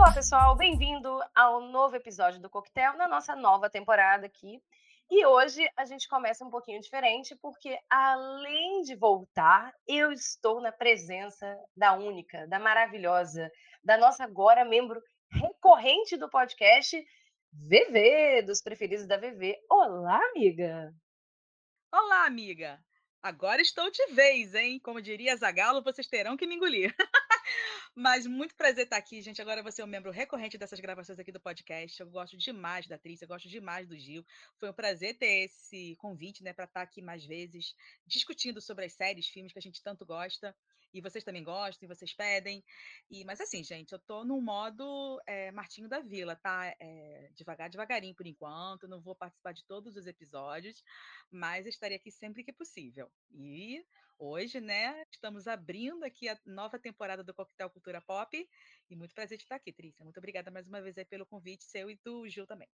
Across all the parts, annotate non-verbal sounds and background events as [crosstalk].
Olá, pessoal, bem-vindo ao novo episódio do Coquetel, na nossa nova temporada aqui. E hoje a gente começa um pouquinho diferente, porque além de voltar, eu estou na presença da única, da maravilhosa, da nossa agora membro recorrente do podcast, VV, dos preferidos da VV. Olá, amiga! Olá, amiga! Agora estou de vez, hein? Como diria Zagalo, vocês terão que me engolir. [laughs] Mas muito prazer estar aqui, gente. Agora você é um membro recorrente dessas gravações aqui do podcast. Eu gosto demais da atriz, eu gosto demais do Gil. Foi um prazer ter esse convite, né, para estar aqui mais vezes, discutindo sobre as séries, filmes que a gente tanto gosta. E vocês também gostam, e vocês pedem. E, mas assim, gente, eu tô no modo é, Martinho da Vila, tá? É, devagar, devagarinho por enquanto. Não vou participar de todos os episódios, mas estarei aqui sempre que possível. E hoje, né, estamos abrindo aqui a nova temporada do Coquetel Cultura Pop. E muito prazer de estar aqui, Trícia. Muito obrigada mais uma vez pelo convite, seu e do Gil também.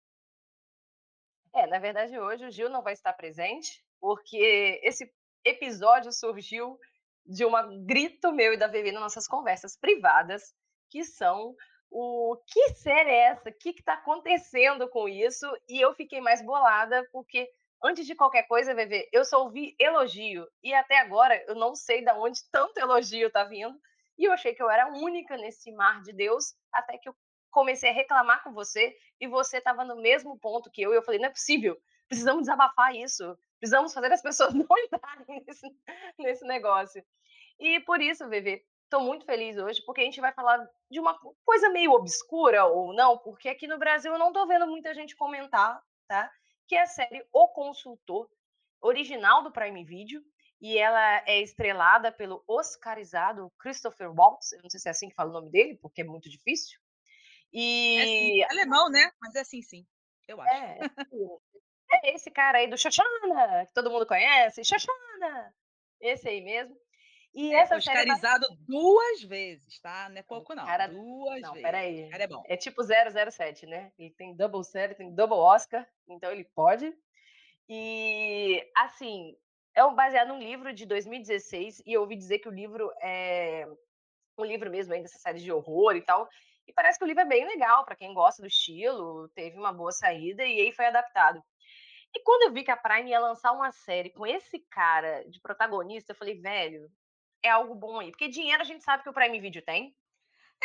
É, na verdade, hoje o Gil não vai estar presente, porque esse episódio surgiu de um grito meu e da Vivi nas nossas conversas privadas, que são o que série é essa? O que está acontecendo com isso? E eu fiquei mais bolada, porque antes de qualquer coisa, Vivi, eu só ouvi elogio. E até agora eu não sei de onde tanto elogio está vindo. E eu achei que eu era a única nesse mar de Deus, até que eu comecei a reclamar com você e você estava no mesmo ponto que eu. E eu falei: não é possível, precisamos desabafar isso. Precisamos fazer as pessoas [laughs] não entrarem nesse, nesse negócio. E por isso, Vivi, estou muito feliz hoje, porque a gente vai falar de uma coisa meio obscura ou não, porque aqui no Brasil eu não estou vendo muita gente comentar, tá? Que é a série O Consultor, original do Prime Video, e ela é estrelada pelo oscarizado Christopher Waltz, eu não sei se é assim que fala o nome dele, porque é muito difícil. E... É, assim, alemão, né? Mas é assim, sim, eu acho. É, [laughs] é esse cara aí do Xoxana, que todo mundo conhece, Xoxana, esse aí mesmo. E é essa oscarizado vai... duas vezes, tá? Não é pouco, não. Cara... Duas não, vezes. Peraí. cara é bom. É tipo 007, né? Ele tem double série, tem double Oscar, então ele pode. E, assim, é baseado num livro de 2016, e eu ouvi dizer que o livro é um livro mesmo ainda dessa série de horror e tal. E parece que o livro é bem legal para quem gosta do estilo, teve uma boa saída e aí foi adaptado. E quando eu vi que a Prime ia lançar uma série com esse cara de protagonista, eu falei, velho, é algo bom aí. Porque dinheiro a gente sabe que o Prime Video tem.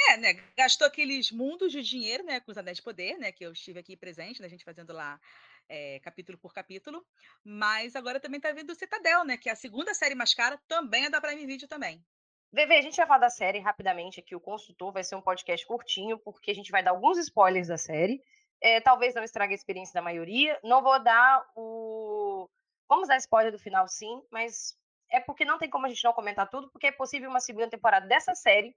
É, né? Gastou aqueles mundos de dinheiro, né? Com os Anéis de Poder, né? Que eu estive aqui presente, né? A gente fazendo lá é, capítulo por capítulo. Mas agora também tá vindo o Citadel, né? Que é a segunda série mais cara, também é da Prime Video também. VV, a gente vai falar da série rapidamente aqui. O consultor vai ser um podcast curtinho, porque a gente vai dar alguns spoilers da série. É, talvez não estrague a experiência da maioria. Não vou dar o. Vamos dar spoiler do final, sim, mas é porque não tem como a gente não comentar tudo, porque é possível uma segunda temporada dessa série,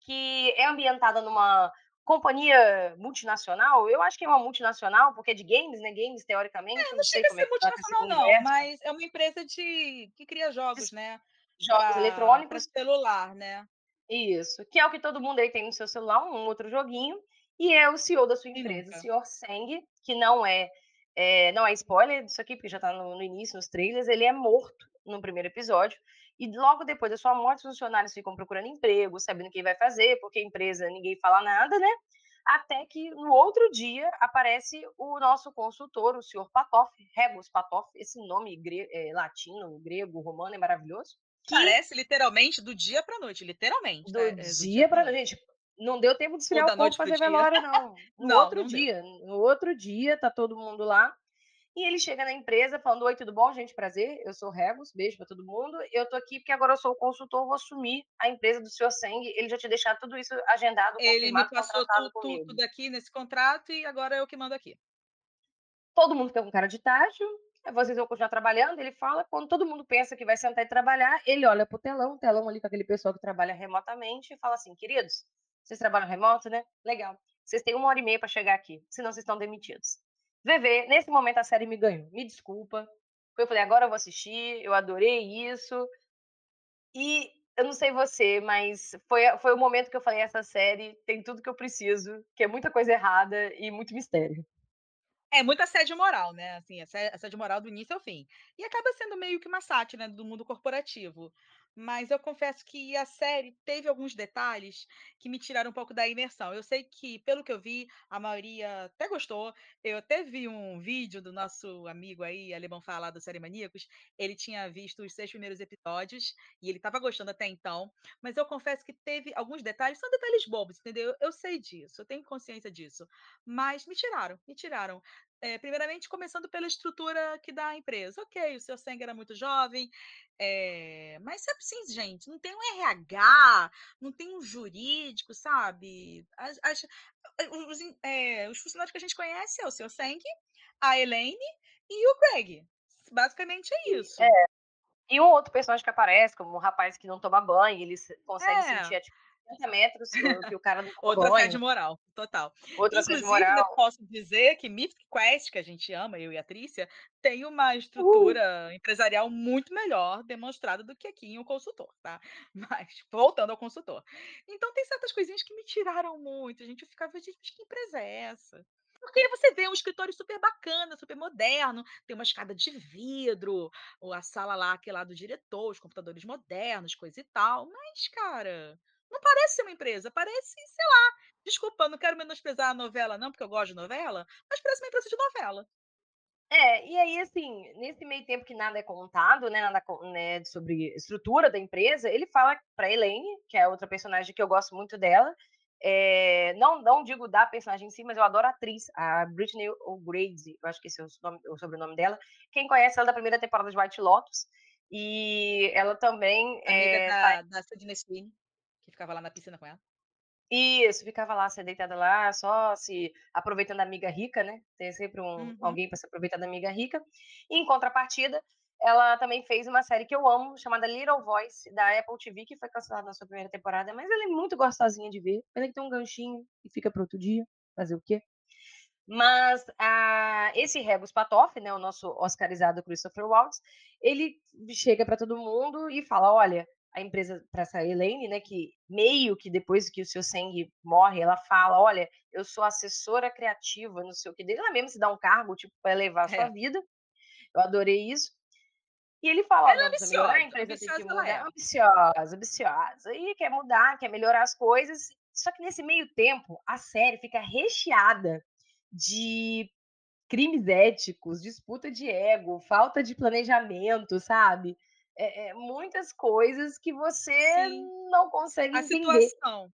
que é ambientada numa companhia multinacional. Eu acho que é uma multinacional, porque é de games, né? Games, teoricamente. É, não, não chega a ser é multinacional, não, mas é uma empresa de que cria jogos, né? Jogos pra, eletrônicos. Pra celular, né? Isso, que é o que todo mundo aí tem no seu celular, um outro joguinho e é o CEO da sua empresa, o senhor Seng, que não é, é, não é spoiler disso aqui, porque já está no, no, início, nos trailers, ele é morto no primeiro episódio, e logo depois da sua morte, os funcionários ficam procurando emprego, sabendo o que vai fazer, porque a empresa ninguém fala nada, né? Até que no outro dia aparece o nosso consultor, o senhor Patoff, Rebus Patoff, esse nome gre é, latino, grego, romano é maravilhoso. Que... Parece literalmente do dia para noite, literalmente. Do, né? do dia, dia para noite. Gente, não deu tempo de esfriar o corpo fazer velório, não. [laughs] No não, outro não dia, deu. no outro dia, tá todo mundo lá. E ele chega na empresa falando: Oi, tudo bom, gente? Prazer, eu sou Rebus, beijo para todo mundo. Eu tô aqui porque agora eu sou o consultor, vou assumir a empresa do senhor Seng. Ele já te deixar tudo isso agendado. Ele me passou tudo, tudo aqui nesse contrato e agora eu que mando aqui. Todo mundo fica com cara de tacho, vocês vão continuar trabalhando. Ele fala, quando todo mundo pensa que vai sentar e trabalhar, ele olha pro telão, o telão ali com aquele pessoal que trabalha remotamente, e fala assim: queridos, vocês trabalham remoto, né? Legal. Vocês têm uma hora e meia para chegar aqui, senão vocês estão demitidos. VV, nesse momento a série me ganhou. Me desculpa. Eu falei, agora eu vou assistir, eu adorei isso. E eu não sei você, mas foi, foi o momento que eu falei: essa série tem tudo que eu preciso, que é muita coisa errada e muito mistério. É muita assédio moral, né? Assim, assédio moral do início ao fim. E acaba sendo meio que uma sátira né, do mundo corporativo. Mas eu confesso que a série teve alguns detalhes que me tiraram um pouco da imersão. Eu sei que, pelo que eu vi, a maioria até gostou. Eu até vi um vídeo do nosso amigo aí, Alemão Fala, do Série Maníacos. Ele tinha visto os seis primeiros episódios e ele estava gostando até então. Mas eu confesso que teve alguns detalhes, são detalhes bobos, entendeu? Eu sei disso, eu tenho consciência disso. Mas me tiraram, me tiraram. É, primeiramente, começando pela estrutura que dá a empresa. Ok, o seu sangue era muito jovem, é, mas sabe assim, gente, não tem um RH, não tem um jurídico, sabe? As, as, os, é, os, funcionários que a gente conhece é o seu Seng, a Elaine e o Greg. Basicamente é isso. É. E um outro personagem que aparece, como um rapaz que não toma banho, ele consegue é. sentir tipo, 50 metros que o cara não Outra sede moral, total. Outra Inclusive, moral. eu posso dizer que Mythic Quest, que a gente ama, eu e a Trícia, tem uma estrutura uh. empresarial muito melhor demonstrada do que aqui em um consultor, tá? [laughs] Mas, voltando ao consultor. Então, tem certas coisinhas que me tiraram muito. A gente ficava, gente, mas que empresa é essa? Porque você vê um escritório super bacana, super moderno, tem uma escada de vidro, ou a sala lá, que é lá do diretor, os computadores modernos, coisa e tal. Mas, cara, não parece ser uma empresa, parece, sei lá. Desculpa, não quero menosprezar a novela, não, porque eu gosto de novela, mas parece uma empresa de novela. É, e aí, assim, nesse meio tempo que nada é contado, né, nada né, sobre estrutura da empresa, ele fala para Elaine, que é outra personagem que eu gosto muito dela, é, não, não digo da personagem em si, mas eu adoro a atriz, a Britney O'Grady, eu acho que esse é o, nome, o sobrenome dela. Quem conhece ela da primeira temporada de White Lotus, e ela também. Amiga é, da, da Sidney Sweeney ficava lá na piscina com ela. Isso, ficava lá, você deitada lá, só se aproveitando da amiga rica, né? Tem sempre um, uhum. alguém para se aproveitar da amiga rica. E em contrapartida, ela também fez uma série que eu amo, chamada Little Voice, da Apple TV, que foi cancelada na sua primeira temporada, mas ela é muito gostosinha de ver. Ela tem um ganchinho e fica para outro dia. Fazer o quê? Mas ah, esse Regus Patoff, né, o nosso oscarizado Christopher Waltz, ele chega para todo mundo e fala: olha, a empresa para essa Elaine, né, que meio que depois que o seu Seng morre, ela fala, olha, eu sou assessora criativa, não sei o que dele, ela mesmo se dá um cargo, tipo, para elevar a sua é. vida. Eu adorei isso. E ele fala, ela é ambiciosa, a empresa tem que mudar, é. ambiciosa, ambiciosa, e quer mudar, quer melhorar as coisas. Só que nesse meio tempo, a série fica recheada de crimes éticos, disputa de ego, falta de planejamento, sabe? É, é, muitas coisas que você Sim. não consegue a entender. Situação.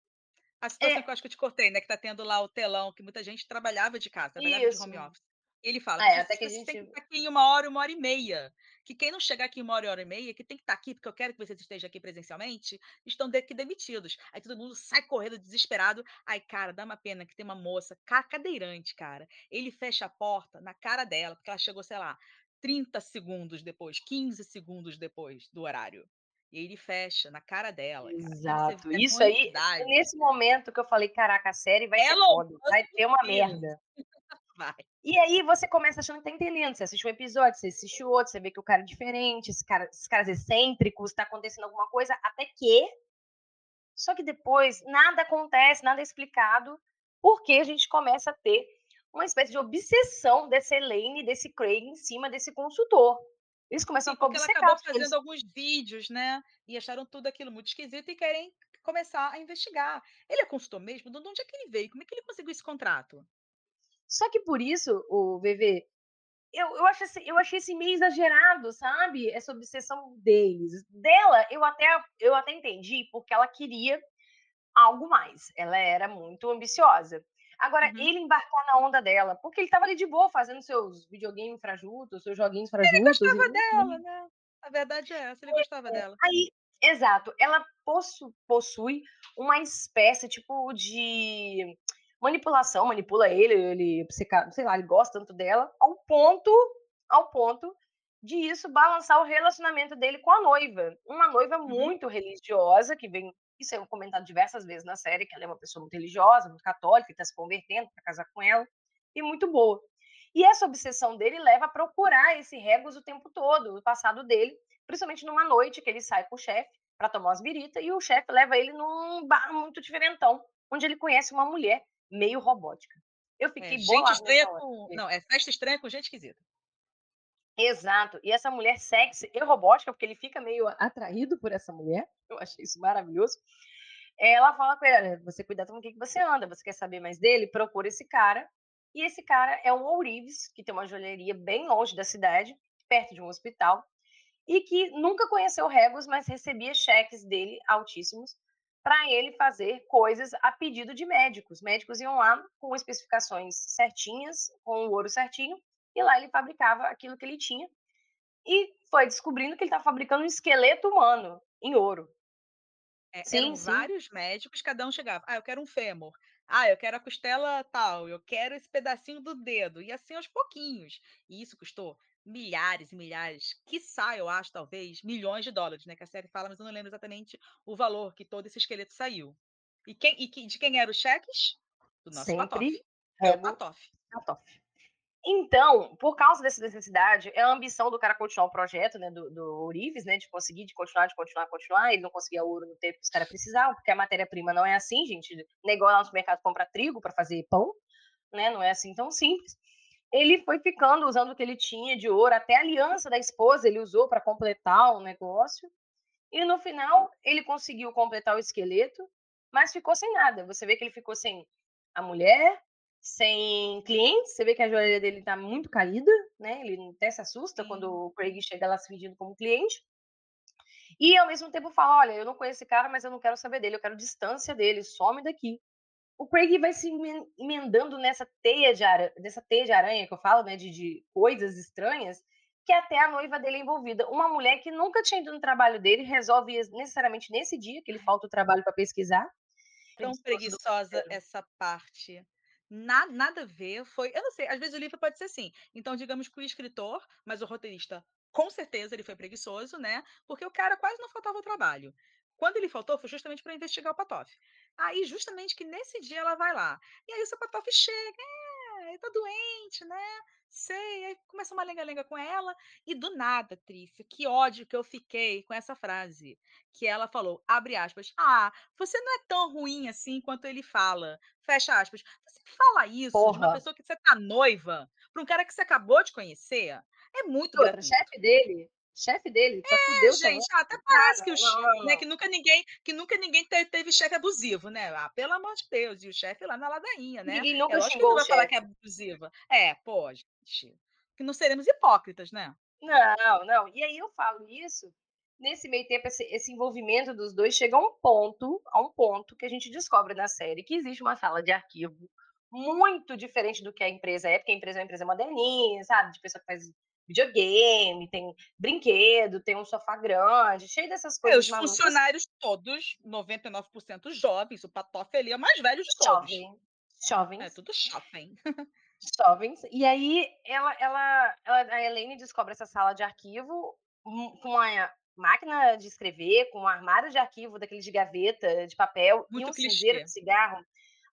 A situação é. que eu acho que eu te cortei, né? Que tá tendo lá o telão, que muita gente trabalhava de casa, trabalhava Isso. de home office. Ele fala é, até que a gente... tem que estar aqui em uma hora, uma hora e meia. Que quem não chegar aqui em uma hora, uma hora e meia, que tem que estar aqui, porque eu quero que vocês estejam aqui presencialmente, estão aqui demitidos. Aí todo mundo sai correndo desesperado. Aí, cara, dá uma pena que tem uma moça cadeirante, cara. Ele fecha a porta na cara dela, porque ela chegou, sei lá, 30 segundos depois, 15 segundos depois do horário. E ele fecha na cara dela. Exato. Isso aí, nesse momento que eu falei, caraca, a série vai Hello, ser foda, vai ter uma merda. [laughs] vai. E aí você começa achando que tá entendendo. Você assiste um episódio, você assiste outro, você vê que o cara é diferente, esse cara, esses caras excêntricos, tá acontecendo alguma coisa, até que. Só que depois nada acontece, nada é explicado, porque a gente começa a ter uma espécie de obsessão dessa Elaine, desse Craig em cima desse consultor. Eles começam Sim, a obcecar. Ela acabou fazendo eles... alguns vídeos, né? E acharam tudo aquilo muito esquisito e querem começar a investigar. Ele é consultor mesmo? De onde é que ele veio? Como é que ele conseguiu esse contrato? Só que por isso, o VV, eu, eu, acho esse, eu achei esse meio exagerado, sabe? Essa obsessão deles. Dela, eu até, eu até entendi, porque ela queria algo mais. Ela era muito ambiciosa. Agora, uhum. ele embarcar na onda dela, porque ele tava ali de boa fazendo seus videogames frajutos, seus joguinhos frajutos. Ele gostava e... dela, né? A verdade é essa, ele gostava é, dela. Aí, exato, ela possu possui uma espécie, tipo, de manipulação, manipula ele, ele, sei lá, ele gosta tanto dela, ao ponto, ao ponto de isso balançar o relacionamento dele com a noiva. Uma noiva uhum. muito religiosa, que vem isso é comentado diversas vezes na série, que ela é uma pessoa muito religiosa, muito católica, está se convertendo para casar com ela, e muito boa. E essa obsessão dele leva a procurar esse Regus o tempo todo, o passado dele, principalmente numa noite que ele sai com o chefe para tomar umas biritas, e o chefe leva ele num bar muito diferentão, onde ele conhece uma mulher meio robótica. Eu fiquei é, gente estranha com... Não, é festa estranha com gente esquisita. Exato. E essa mulher sexy e robótica, porque ele fica meio atraído por essa mulher. [laughs] Eu achei isso maravilhoso. Ela fala com ele: você cuidado com o que você anda, você quer saber mais dele? Procura esse cara. E esse cara é o Ourives, que tem uma joalheria bem longe da cidade, perto de um hospital, e que nunca conheceu Regos, mas recebia cheques dele altíssimos para ele fazer coisas a pedido de médicos. Médicos iam lá com especificações certinhas, com o ouro certinho, e lá ele fabricava aquilo que ele tinha. E foi descobrindo que ele estava fabricando um esqueleto humano em ouro. É, sim, eram sim. vários médicos, cada um chegava. Ah, eu quero um fêmur. Ah, eu quero a costela tal. Eu quero esse pedacinho do dedo. E assim aos pouquinhos. E isso custou milhares e milhares, quiçá, eu acho, talvez, milhões de dólares, né? Que a série fala, mas eu não lembro exatamente o valor que todo esse esqueleto saiu. E, quem, e de quem eram os cheques? Do nosso Sempre Patof. É o Patof. Então, por causa dessa necessidade, é a ambição do cara continuar o projeto, né, do, do Urives, né, de conseguir, de continuar, de continuar, continuar. Ele não conseguia ouro no tempo que os caras precisavam, porque a matéria-prima não é assim, gente. Igual lá no supermercado comprar trigo para fazer pão, né, não é assim tão simples ele foi ficando usando o que ele tinha de ouro, até a aliança da esposa ele usou para completar o negócio. E no final ele conseguiu completar o esqueleto, mas ficou sem nada. Você vê que ele ficou sem a mulher, sem clientes. Você vê que a joalheria dele está muito caída, né? Ele até se assusta quando o Craig chega lá se fingindo como cliente. E ao mesmo tempo fala: Olha, eu não conheço esse cara, mas eu não quero saber dele, eu quero distância dele, some daqui o Craig vai se emendando nessa teia de aranha, dessa teia de aranha que eu falo, né, de, de coisas estranhas, que até a noiva dele é envolvida. Uma mulher que nunca tinha ido no trabalho dele, resolve necessariamente nesse dia que ele falta o trabalho para pesquisar. Tão preguiçosa essa parte. Nada, nada a ver, foi. Eu não sei, às vezes o livro pode ser assim. Então, digamos que o escritor, mas o roteirista, com certeza ele foi preguiçoso, né? Porque o cara quase não faltava o trabalho. Quando ele faltou, foi justamente para investigar o Patoff. Aí, justamente que nesse dia ela vai lá. E aí o seu Patoff chega, é, tá doente, né? Sei. Aí começa uma lenga-lenga com ela. E do nada, Trícia, que ódio que eu fiquei com essa frase. Que ela falou, abre aspas, ah, você não é tão ruim assim quanto ele fala. Fecha aspas. Você fala isso Porra. de uma pessoa que você tá noiva, para um cara que você acabou de conhecer. É muito O chefe dele chefe dele, só é, fudeu gente, até parece que, o, né, que nunca ninguém, que nunca ninguém teve, teve chefe abusivo, né? Ah, pelo amor de Deus, e o chefe lá na ladainha, né? Ninguém nunca é, xingou que vai falar que é abusiva. É, pode. Que não seremos hipócritas, né? Não, não. E aí eu falo isso, nesse meio tempo, esse, esse envolvimento dos dois chega a um ponto, a um ponto que a gente descobre na série que existe uma sala de arquivo muito diferente do que a empresa é, porque a empresa é uma empresa moderninha, sabe? De pessoa que faz videogame, tem brinquedo, tem um sofá grande, cheio dessas coisas. os malucas. funcionários todos, 99% jovens, o Patoff ali é o mais velho de todos. Jovem. Jovens. É tudo jovem. [laughs] Jovens. E aí ela, ela, ela, a Helene descobre essa sala de arquivo com uma máquina de escrever, com um armário de arquivo daqueles de gaveta, de papel, muito e um clichê. cinzeiro de cigarro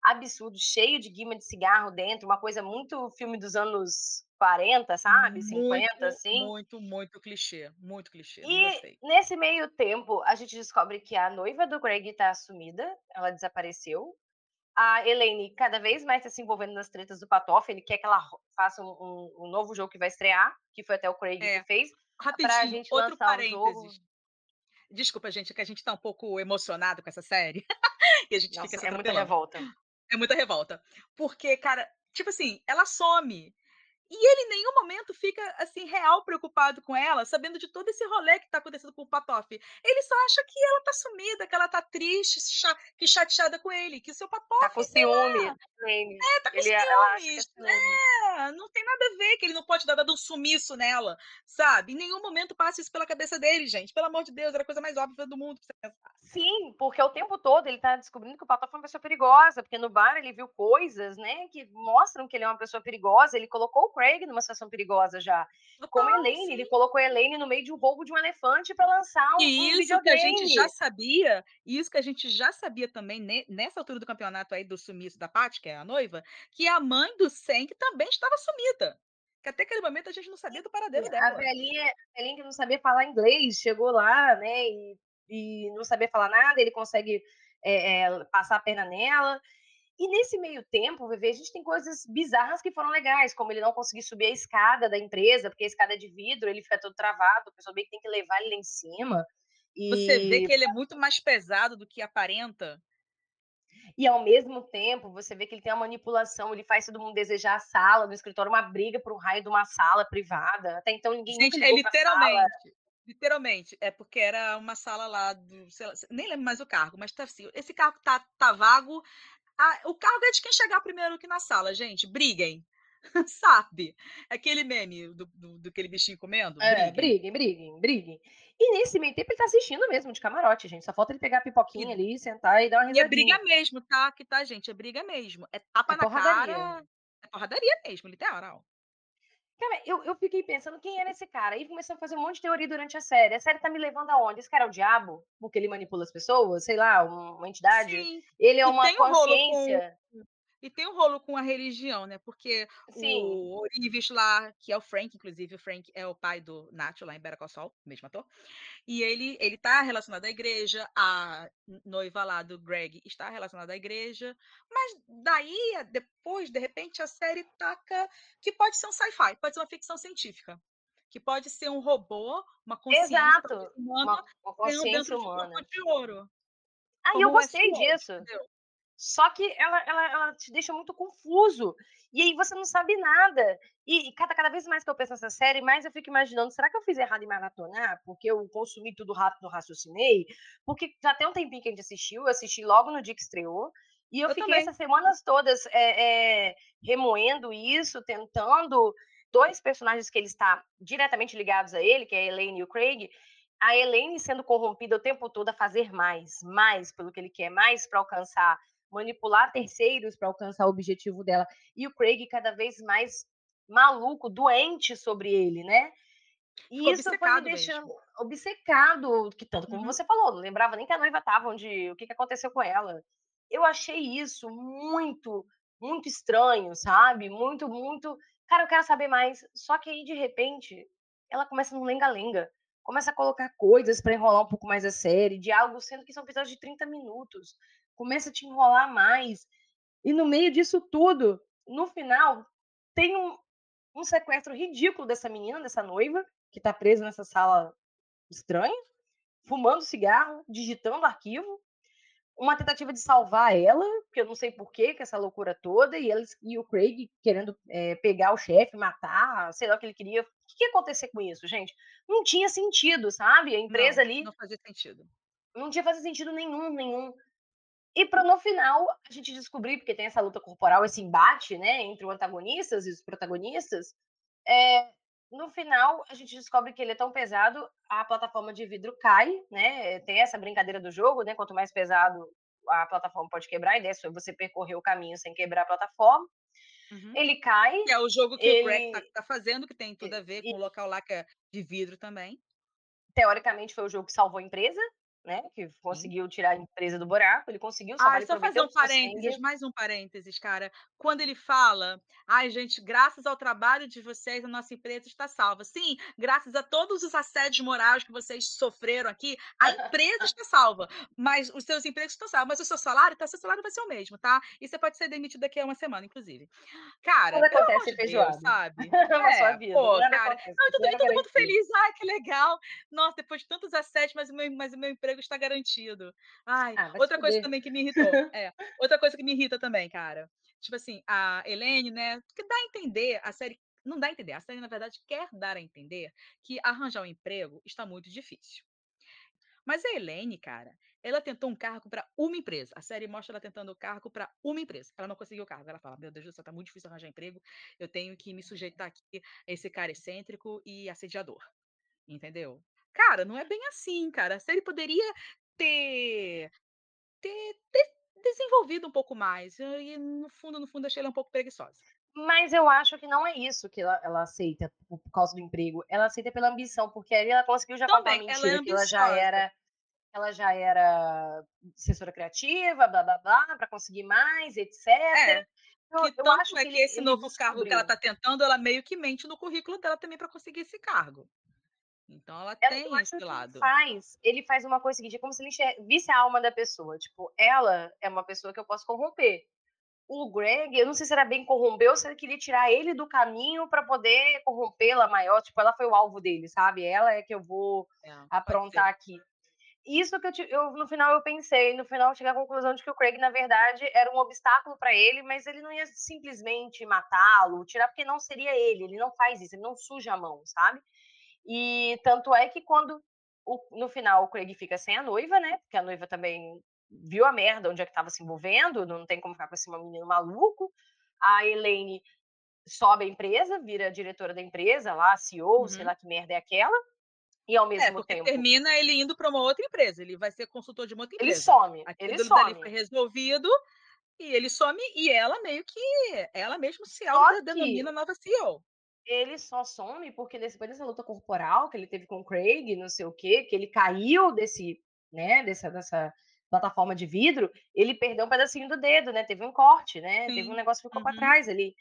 absurdo, cheio de guima de cigarro dentro, uma coisa muito filme dos anos 40, sabe? 50, assim. Muito, muito clichê. Muito clichê. E nesse meio tempo, a gente descobre que a noiva do Greg tá assumida, ela desapareceu. A Elaine cada vez mais está se envolvendo nas tretas do Patoff. Ele quer que ela faça um, um, um novo jogo que vai estrear, que foi até o Craig é. que fez. Rapidinho, pra gente outro parênteses. Desculpa, gente, que a gente tá um pouco emocionado com essa série. [laughs] e a gente Nossa, fica É muita revolta. É muita revolta. Porque, cara, tipo assim, ela some. E ele em nenhum momento fica, assim, real preocupado com ela, sabendo de todo esse rolê que tá acontecendo com o Patoff. Ele só acha que ela tá sumida, que ela tá triste, que chateada com ele, que o seu Patoff... Tá com ciúme. É, tá com ele, é ciúmes. É, não tem nada a ver que ele não pode dar dado um sumiço nela, sabe? Em nenhum momento passa isso pela cabeça dele, gente. Pelo amor de Deus, era a coisa mais óbvia do mundo pra você pensar. Sim, porque o tempo todo ele tá descobrindo que o Patoff é uma pessoa perigosa, porque no bar ele viu coisas, né, que mostram que ele é uma pessoa perigosa. Ele colocou o Craig numa situação perigosa já. Como a Elaine, ele colocou a Elaine no meio de um roubo de um elefante para lançar um, e isso videogame. que a gente já sabia, isso que a gente já sabia também nessa altura do campeonato aí do sumiço da Paty, que é a noiva, que a mãe do Sen também estava sumida. Que até aquele momento a gente não sabia do paradeiro dela. A velhinha, a velhinha que não sabia falar inglês chegou lá, né, e, e não sabia falar nada, ele consegue é, é, passar a perna nela. E nesse meio tempo, Vivi, a gente tem coisas bizarras que foram legais, como ele não conseguir subir a escada da empresa, porque a escada é de vidro, ele fica todo travado, a pessoa bem que tem que levar ele lá em cima. Você vê E, que ele é muito mais pesado do que aparenta. e ao mesmo tempo, você vê que ele tem a manipulação, ele faz todo mundo desejar a sala do escritório, uma briga por um raio de uma sala privada. Até então ninguém Gente, é literalmente. Literalmente, é porque era uma sala lá do, lá, nem lembro mais o cargo, mas tá assim, esse cargo tá, tá vago. Ah, o cargo é de quem chegar primeiro aqui na sala, gente. Briguem. [laughs] Sabe? Aquele meme do, do, do aquele bichinho comendo. É, Briguem. briguem, briguem, briguem. E nesse meio tempo ele tá assistindo mesmo, de camarote, gente. Só falta ele pegar a E, pipoquinha ali, sentar e dar uma e é briga risadinha. mesmo, tá? Que tá, gente? É briga mesmo. É tapa É na porradaria. cara. É porradaria mesmo, literal. Cara, eu, eu fiquei pensando quem era esse cara. E comecei a fazer um monte de teoria durante a série. A série tá me levando aonde? Esse cara é o diabo? Porque ele manipula as pessoas? Sei lá, um- uma entidade? Sim. Ele é E uma um rolo com consciência? E tem um rolo com a religião, né? Porque Sim. o Orives lá, que é o Frank, inclusive, o Frank é o pai do Nacho lá em o mesmo ator. E ele, ele tá relacionado à igreja, a noiva lá do Greg está relacionada à igreja. Mas daí, depois, de repente, a série taca que pode ser um sci-fi, pode ser uma ficção científica. Que pode ser um robô, uma consciência Exato. Uma, humana, uma ganhando consciência dentro de humana. corpo de ouro. Ah, e eu gostei disso. entendeu? Só que ela, ela, ela te deixa muito confuso. E aí você não sabe nada. E, e cada, cada vez mais que eu penso nessa série, mais eu fico imaginando, será que eu fiz errado em maratonar? Porque eu consumi tudo rápido, raciocinei? Porque já tem um tempinho que a gente assistiu, eu assisti logo no dia que estreou. E eu, Eu fiquei também. essas semanas todas é, é, remoendo isso, tentando. Dois personagens que ele está diretamente ligados a ele, que é a Elaine e o Craig, a Elaine sendo corrompida o tempo todo a fazer mais, mais pelo que ele quer, mais para alcançar, manipular terceiros para alcançar o objetivo dela, e o Craig cada vez mais maluco, doente sobre ele, né? E Ficou isso foi me deixando mesmo. obcecado, que tanto como Uhum. você falou, não lembrava nem que a noiva estava, onde, o que, que aconteceu com ela. Eu achei isso muito, muito estranho, sabe? Muito, muito. Cara, eu quero saber mais. Só que aí, de repente, ela começa no lenga-lenga. Começa a colocar coisas para enrolar um pouco mais a série, diálogos, sendo que são episódios de 30 minutos. Começa a te enrolar mais. E no meio disso tudo, no final, tem um, um sequestro ridículo dessa menina, dessa noiva, que tá presa nessa sala estranha, fumando cigarro, digitando arquivo, uma tentativa de salvar ela, que eu não sei porquê, que essa loucura toda, e, eles, e o Craig querendo é, pegar o chefe, matar, sei lá o que ele queria. O que, que ia acontecer com isso, gente? Não tinha sentido, sabe? A empresa Não, ali não fazia sentido. não tinha fazer sentido nenhum, nenhum. E para no final a gente descobrir, porque tem essa luta corporal, esse embate, né, entre os antagonistas e os protagonistas, é, no final a gente descobre que ele é tão pesado, a plataforma de vidro cai, né? Tem essa brincadeira do jogo, né? Quanto mais pesado a plataforma pode quebrar, a ideia é você percorrer o caminho sem quebrar a plataforma. Uhum. Ele cai, Que é o jogo que o Greg tá, ele tá fazendo, que tem tudo a ver e- com o local lá que é de vidro também. teoricamente foi o jogo que salvou a empresa, né? Que conseguiu tirar a empresa do buraco, ele conseguiu salvar, Ah, só fazer um parênteses, mais um parênteses, cara. Quando ele fala, ai, gente, graças ao trabalho de vocês, a nossa empresa está salva. Sim, graças a todos os assédios morais que vocês sofreram aqui, a empresa [laughs] está salva. Mas os seus empregos estão salvos. Mas o seu salário, tá? Seu salário vai ser o mesmo, tá? E você pode ser demitido daqui a uma semana, inclusive. Cara, amor acontece de Deus, sabe? [laughs] Na sua É, vida, pô, cara. acontece, Não, tudo, todo mundo feliz, ai, que legal. Nossa, depois de tantos assédios, mas o meu, mas o meu emprego está garantido. Ai, Ah, outra coisa também que me [laughs] irritou. É, outra coisa que me irrita também, cara. Tipo assim, a Helene, né? Que dá a entender, a série. Não dá a entender, a série, na verdade, quer dar a entender que arranjar um emprego está muito difícil. Mas a Helene, cara, ela tentou um cargo para uma empresa. A série mostra ela tentando o cargo para uma empresa. Ela não conseguiu o cargo. Ela fala: Meu Deus do céu, tá muito difícil arranjar emprego. Eu tenho que me sujeitar aqui a esse cara excêntrico e assediador. Entendeu? Cara, não é bem assim, cara. A série poderia ter, ter, ter desenvolvido um pouco mais. E no fundo, no fundo, achei ela um pouco preguiçosa. Mas eu acho que não é isso que ela, ela aceita por, causa do emprego. Ela aceita pela ambição, porque ali ela conseguiu já contar uma Também, ela é mentira que ela já era, ela já era assessora criativa, blá blá blá, para conseguir mais, etc. É, Eu, que eu acho é que ele, esse novo cargo que ela descobriu. está tentando, ela meio que mente no currículo dela também para conseguir esse cargo. Então ela Ela- tem esse que ele lado. faz, ele faz uma coisa seguinte, é como se ele enxer- visse a alma da pessoa. Tipo, ela é uma pessoa que eu posso corromper. o Greg, eu não sei se era bem corromper ou se ele queria tirar ele do caminho para poder corrompê-la maior. Tipo, ela foi o alvo dele, sabe? Ela é que eu vou é, aprontar aqui. Isso que eu, eu, no final eu pensei, no final eu cheguei à conclusão de que o Craig, na verdade, era um obstáculo para ele, mas ele não ia simplesmente matá-lo, tirar, porque não seria ele, ele não faz isso, ele não suja a mão, sabe? E tanto é que quando o, no final o Craig fica sem a noiva, né? Porque a noiva também viu a merda onde é que estava se envolvendo, não tem como ficar com esse menino maluco. A Elaine sobe a empresa, vira diretora da empresa, lá, CEO, uhum. sei lá que merda é aquela. E ao é, mesmo é, porque tempo. termina ele indo para uma outra empresa, ele vai ser consultor de uma outra empresa. Ele some. Aquilo ele some. foi resolvido e ele some e ela meio que ela mesmo se autodenomina nova CEO. Ele só some porque depois dessa luta corporal que ele teve com o Craig, não sei o quê, que ele caiu desse, né, dessa, dessa plataforma de vidro, ele perdeu um pedacinho do dedo, né? Teve um corte, né? Sim. Teve um negócio que ficou uhum. para trás ali.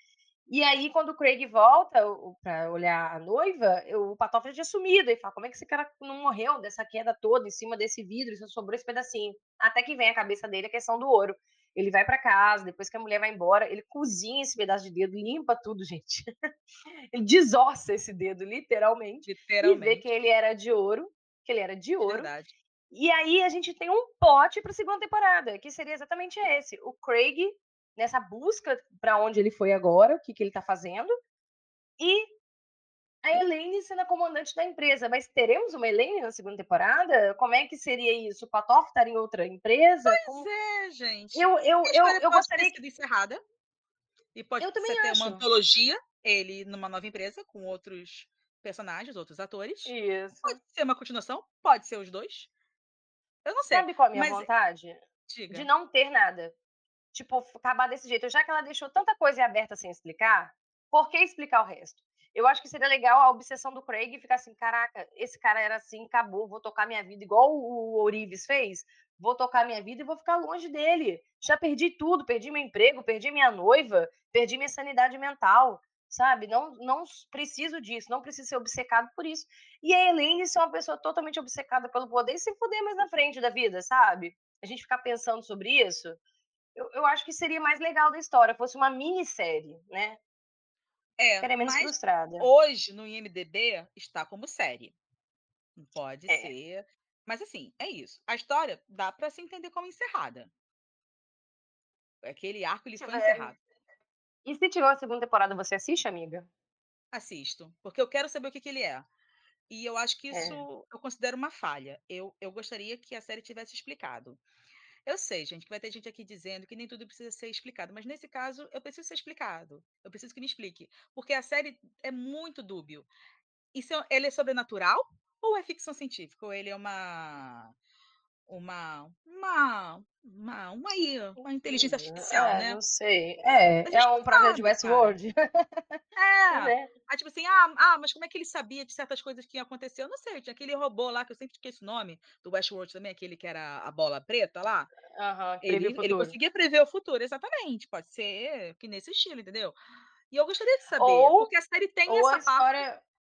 E aí, quando o Craig volta para olhar a noiva, o Patoff já tinha sumido. E fala: como é que esse cara não morreu dessa queda toda em cima desse vidro? Só sobrou esse pedacinho. Até que vem a cabeça dele a questão do ouro. Ele vai para casa, depois que a mulher vai embora, ele cozinha esse pedaço de dedo, limpa tudo, [laughs] gente. ele desossa esse dedo, literalmente. Literalmente. E vê que ele era de ouro. Que ele era de ouro. Verdade. E aí a gente tem um pote para a segunda temporada, que seria exatamente esse. O Craig nessa busca para onde ele foi agora, o que, que ele está fazendo, e a Elaine sendo a comandante da empresa. Mas teremos uma Elaine na segunda temporada? Como é que seria isso? O Patoff estar em outra empresa? Pois Como... é, gente. Eu, eu, eu, eu gostaria que encerrada. E pode eu também ter uma antologia, ele numa nova empresa, com outros personagens, outros atores. Isso. Pode ser uma continuação, pode ser os dois. Eu não sei. Sabe qual é a minha mas... vontade? Diga. De não ter nada tipo, acabar desse jeito. Já que ela deixou tanta coisa aberta sem explicar, por que explicar o resto? Eu acho que seria legal a obsessão do Craig ficar assim, caraca, esse cara era assim, acabou, vou tocar minha vida igual o Orives fez, vou tocar minha vida e vou ficar longe dele. Já perdi tudo, perdi meu emprego, perdi minha noiva, perdi minha sanidade mental, sabe? Não, não preciso disso, não preciso ser obcecado por isso. E a Elaine ser uma pessoa totalmente obcecada pelo poder e se fuder mais na frente da vida, sabe? A gente ficar pensando sobre isso eu, eu acho que seria mais legal da história, fosse uma minissérie, né? É, Ficaria menos mas frustrada. hoje no IMDB está como série. Não pode é. ser. Mas assim, é isso. A história dá para se entender como encerrada. Aquele arco ele foi encerrado. E se tiver uma segunda temporada, você assiste, amiga? Assisto, porque eu quero saber o que, que ele é. E eu acho que é. isso é. eu considero uma falha. Eu, eu gostaria que a série tivesse explicado. Eu sei, gente, que vai ter gente aqui dizendo que nem tudo precisa ser explicado, mas nesse caso eu preciso ser explicado. Eu preciso que me explique, porque a série é muito dúbio. Isso, é, ele é sobrenatural ou é ficção científica? Ou ele é uma uma uma uma, uma, uma inteligência artificial, é, né? Não sei. É, é um projeto de Westworld. [laughs] É. Aí, tipo assim, ah, ah, mas como é que ele sabia de certas coisas que iam acontecer? Eu não sei, tinha aquele robô lá, que eu sempre esqueço o nome, do Westworld também, aquele que era a bola preta lá. Uhum, ele, ele conseguia prever o futuro, exatamente. Pode ser que nesse estilo, entendeu? E eu gostaria de saber, ou, porque a série tem essa história, parte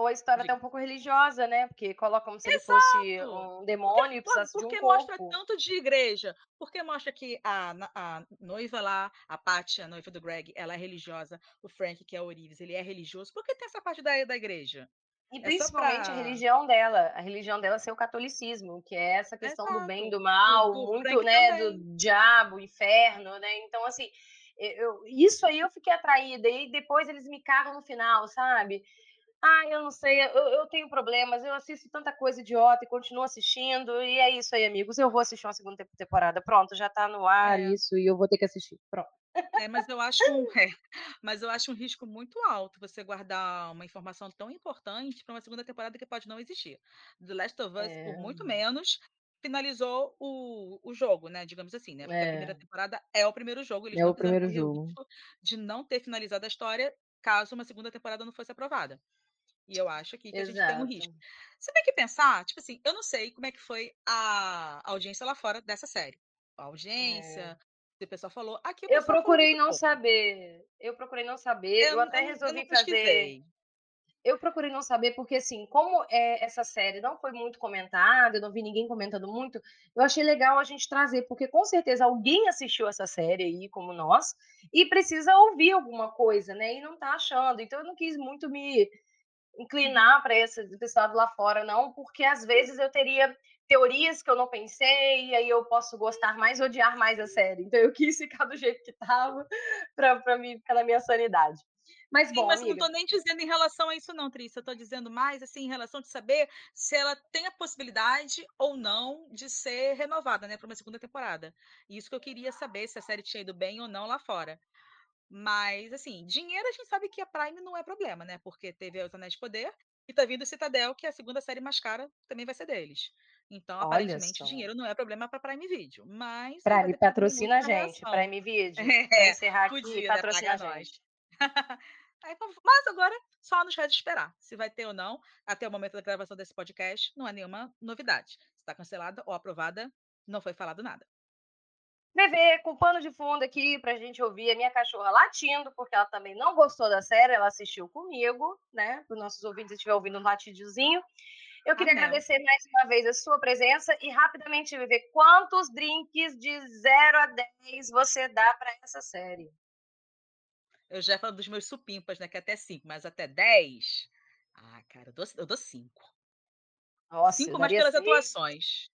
ou a história até um pouco religiosa, né? Porque coloca como se ele fosse um demônio e precisasse por de um corpo. mostra tanto de igreja? Porque mostra que a, a noiva lá, a Paty, a noiva do Greg, ela é religiosa. O Frank, que é o Orives, ele é religioso. Por que tem essa parte da, da igreja? E é principalmente pra... a religião dela, a religião dela ser o catolicismo, que é essa questão Exato. do bem do mal, do muito, Frank né, também. do diabo, inferno, né? Então, assim, eu, isso aí eu fiquei atraída, e depois eles me cagam no final, sabe? Ah, eu não sei, eu, eu tenho problemas, eu assisto tanta coisa idiota e continuo assistindo, e é isso aí, amigos. Eu vou assistir uma segunda temporada. Pronto, já tá no ar é. isso, e eu vou ter que assistir. Pronto. É, mas eu acho um, [laughs] é, mas eu acho um risco muito alto você guardar uma informação tão importante para uma segunda temporada que pode não existir. The Last of Us, é. por muito menos, finalizou o, o jogo, né? Digamos assim, né? Porque a primeira é. temporada é o primeiro jogo. Eles é o primeiro jogo. De não ter finalizado a história caso uma segunda temporada não fosse aprovada. E eu acho aqui que Exato. a gente tem um risco. Você tem que pensar, tipo assim, eu não sei como é que foi a audiência lá fora dessa série. A audiência, é. o pessoal falou. Aqui eu procurei não pouco. saber. Eu procurei não saber. Eu, eu até resolvi eu fazer. eu procurei não saber, porque assim, como é, essa série não foi muito comentada, eu não vi ninguém comentando muito, eu achei legal a gente trazer, porque com certeza alguém assistiu essa série aí, como nós, e precisa ouvir alguma coisa, né? E não tá achando. Então eu não quis muito me inclinar para esse lado lá fora, não, porque às vezes eu teria teorias que eu não pensei, e aí eu posso gostar mais, odiar mais a série. Então eu [laughs] quis ficar do jeito que estava para mim na minha sanidade. Mas Sim, bom, mas amiga. não estou nem dizendo em relação a isso não, Tris, eu estou dizendo mais, assim, em relação de saber se ela tem a possibilidade ou não de ser renovada, né, para uma segunda temporada. Isso que eu queria saber, se a série tinha ido bem ou não lá fora. Mas, assim, dinheiro a gente sabe que a Prime não é problema, né, porque teve a Os Anéis de Poder e tá vindo Citadel, que é a segunda série mais cara, também vai ser deles. Então, Olha aparentemente, só. dinheiro não é problema para Prime Video, mas Prime, patrocina a gente. Prime Video. [laughs] É, encerrar aqui, podia, né, patrocina a pagar nós. gente. [laughs] Aí, mas agora só nos resta esperar se vai ter ou não. Até o momento da gravação desse podcast, não há nenhuma novidade. Se está cancelada ou aprovada, não foi falado nada. Bebê, com pano de fundo aqui pra gente ouvir a minha cachorra latindo, porque ela também não gostou da série, ela assistiu comigo, né? Para os nossos ouvintes estiver ouvindo um latidiozinho. Eu queria Anel. agradecer mais uma vez a sua presença e rapidamente ver quantos drinks de 0 a 10 você dá para essa série. Eu já falo dos meus supimpas, né? Que é até 5, mas até 10. Ah, cara, eu dou, eu dou 5. Nossa, 5 eu mais pelas seis. atuações.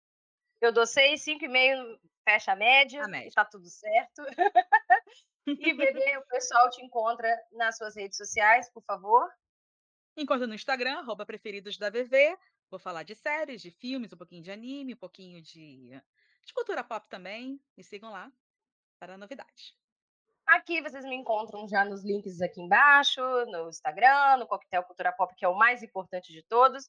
Eu dou 6, 5,5 fecha a média, A média. e tá tudo certo. [laughs] e bebê, o pessoal te encontra nas suas redes sociais, por favor. Enquanto no Instagram, arroba preferidos da VV. Vou falar de séries, de filmes, um pouquinho de anime, um pouquinho de, de cultura pop também. Me sigam lá para novidades. Aqui vocês me encontram já nos links aqui embaixo, no Instagram, no Coquetel Cultura Pop, que é o mais importante de todos.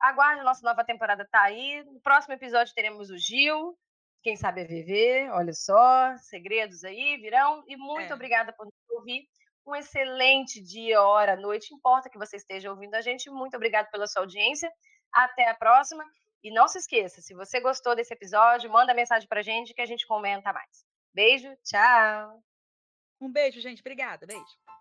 Aguarde, a nossa nova temporada tá aí. No próximo episódio teremos o Gil, quem sabe é viver, olha só, segredos aí virão. E muito É. obrigada por nos ouvir. Um excelente dia, hora, noite, importa que você esteja ouvindo a gente. Muito obrigada pela sua audiência. Até a próxima. E não se esqueça, se você gostou desse episódio, manda mensagem pra gente que a gente comenta mais. Beijo, tchau! Um beijo, gente. Obrigada. Beijo.